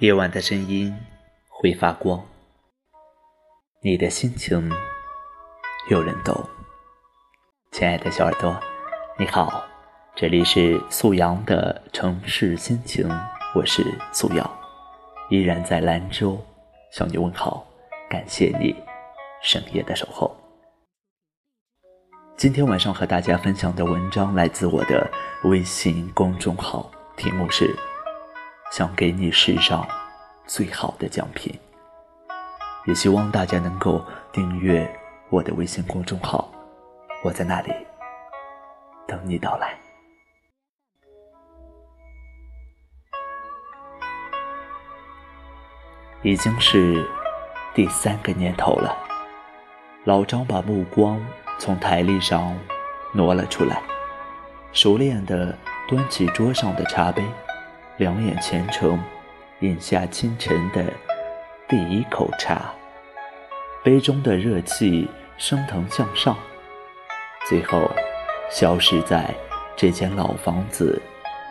夜晚的声音会发光，你的心情有人懂。亲爱的小耳朵，你好，这里是素阳的城市心情，我是素阳，依然在兰州向你问好，感谢你深夜的守候。今天晚上和大家分享的文章来自我的微信公众号，题目是。想给你世上最好的奖品，也希望大家能够订阅我的微信公众号，我在那里等你到来。已经是第三个年头了，老张把目光从台历上挪了出来，熟练的端起桌上的茶杯。两眼虔诚，饮下清晨的第一口茶，杯中的热气升腾向上，最后消失在这间老房子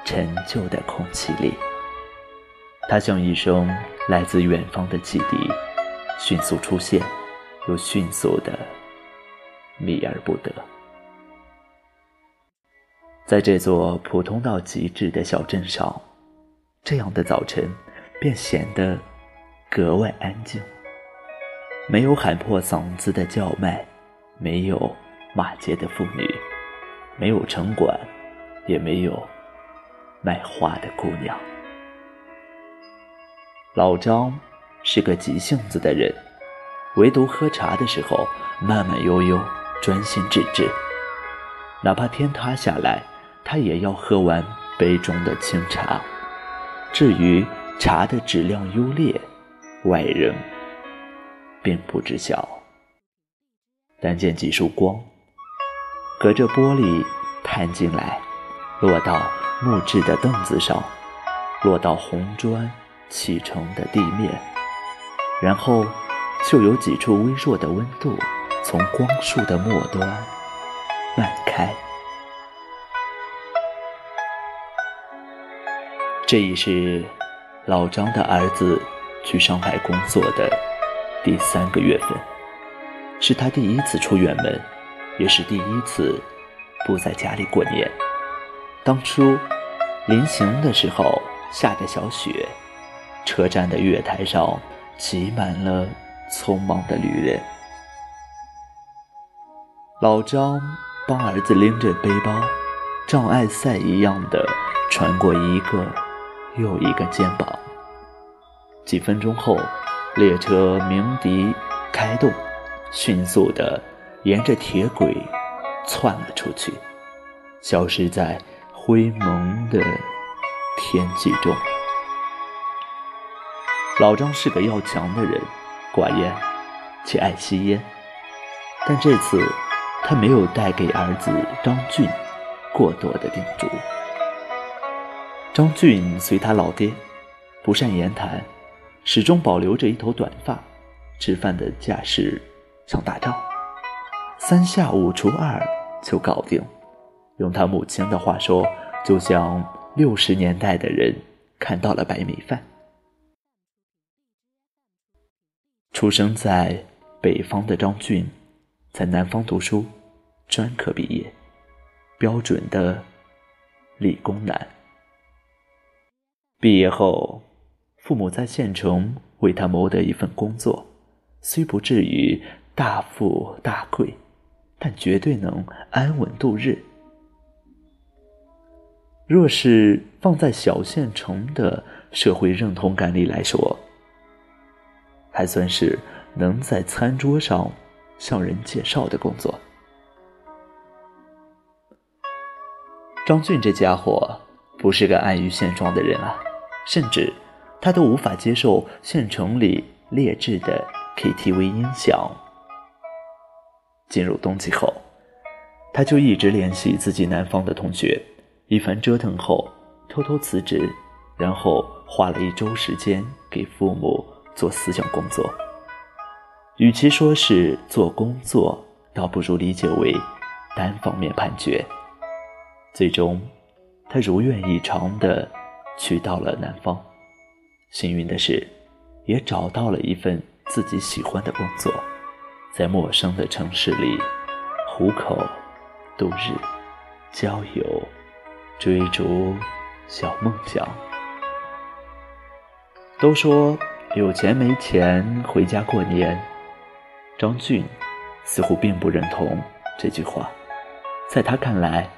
陈旧的空气里。它像一声来自远方的汽笛，迅速出现，又迅速的秘而不得。在这座普通到极致的小镇上。这样的早晨，便显得格外安静。没有喊破嗓子的叫卖，没有骂街的妇女，没有城管，也没有卖花的姑娘。老张是个急性子的人，唯独喝茶的时候慢慢悠悠，专心致志。哪怕天塌下来，他也要喝完杯中的清茶。至于茶的质量优劣，外人并不知晓。但见几束光，隔着玻璃探进来，落到木质的凳子上，落到红砖砌成的地面，然后就有几处微弱的温度从光束的末端漫开。这已是老张的儿子去上海工作的第三个月份，是他第一次出远门，也是第一次不在家里过年。当初临行的时候下着小雪，车站的月台上挤满了匆忙的旅人。老张帮儿子拎着背包，障碍赛一样的穿过一个。又一个肩膀。几分钟后，列车鸣笛开动，迅速地沿着铁轨窜了出去，消失在灰蒙的天际中。老张是个要强的人，寡言且爱吸烟，但这次他没有带给儿子张俊过多的叮嘱。张俊随他老爹，不善言谈，始终保留着一头短发，吃饭的架势像打仗，三下五除二就搞定。用他母亲的话说，就像六十年代的人看到了白米饭。出生在北方的张俊，在南方读书，专科毕业，标准的理工男。毕业后，父母在县城为他谋得一份工作，虽不至于大富大贵，但绝对能安稳度日。若是放在小县城的社会认同感里来说，还算是能在餐桌上向人介绍的工作。张俊这家伙不是个安于现状的人啊。甚至，他都无法接受县城里劣质的 KTV 音响。进入冬季后，他就一直联系自己南方的同学，一番折腾后，偷偷辞职，然后花了一周时间给父母做思想工作。与其说是做工作，倒不如理解为单方面判决。最终，他如愿以偿的。去到了南方，幸运的是，也找到了一份自己喜欢的工作，在陌生的城市里糊口、度日、交友、追逐小梦想。都说有钱没钱回家过年，张俊似乎并不认同这句话。在他看来，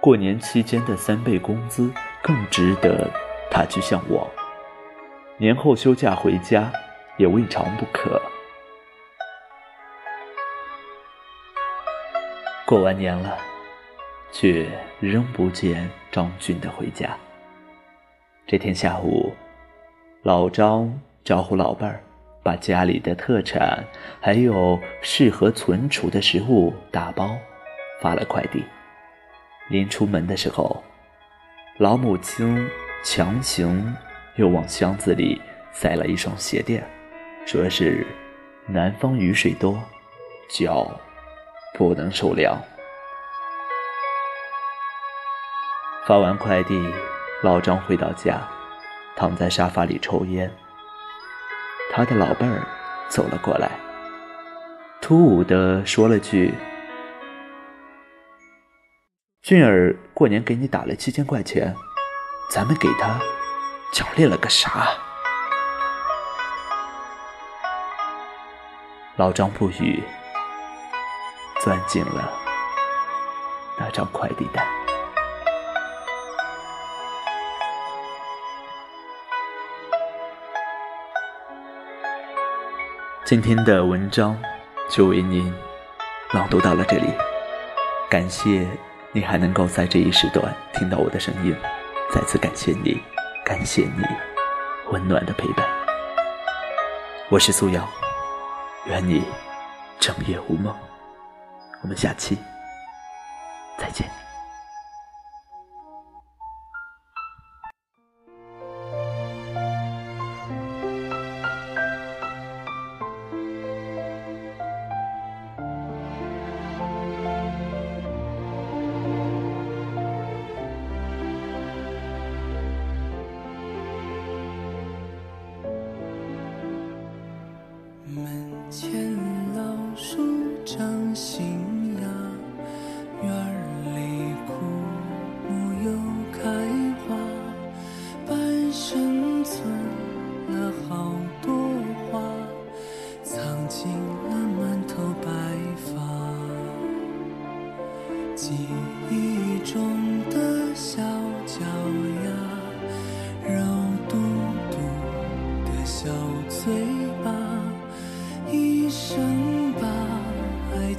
过年期间的三倍工资更值得他去向往。年后休假回家也未尝不可。过完年了，却仍不见张俊的回家。这天下午。老张招呼老伴儿，把家里的特产还有适合存储的食物打包，发了快递。临出门的时候，老母亲强行又往箱子里塞了一双鞋垫，说是南方雨水多，脚不能受凉。发完快递，老张回到家。躺在沙发里抽烟，他的老伴儿走了过来，突兀的说了句：“俊儿过年给你打了七千块钱，咱们给他奖励了个啥？”老张不语，攥紧了那张快递单。今天的文章就为您朗读到了这里，感谢你还能够在这一时段听到我的声音，再次感谢你，感谢你温暖的陪伴。我是苏瑶，愿你整夜无梦。我们下期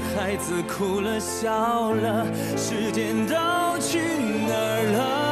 孩子哭了笑了，时间都去哪儿了？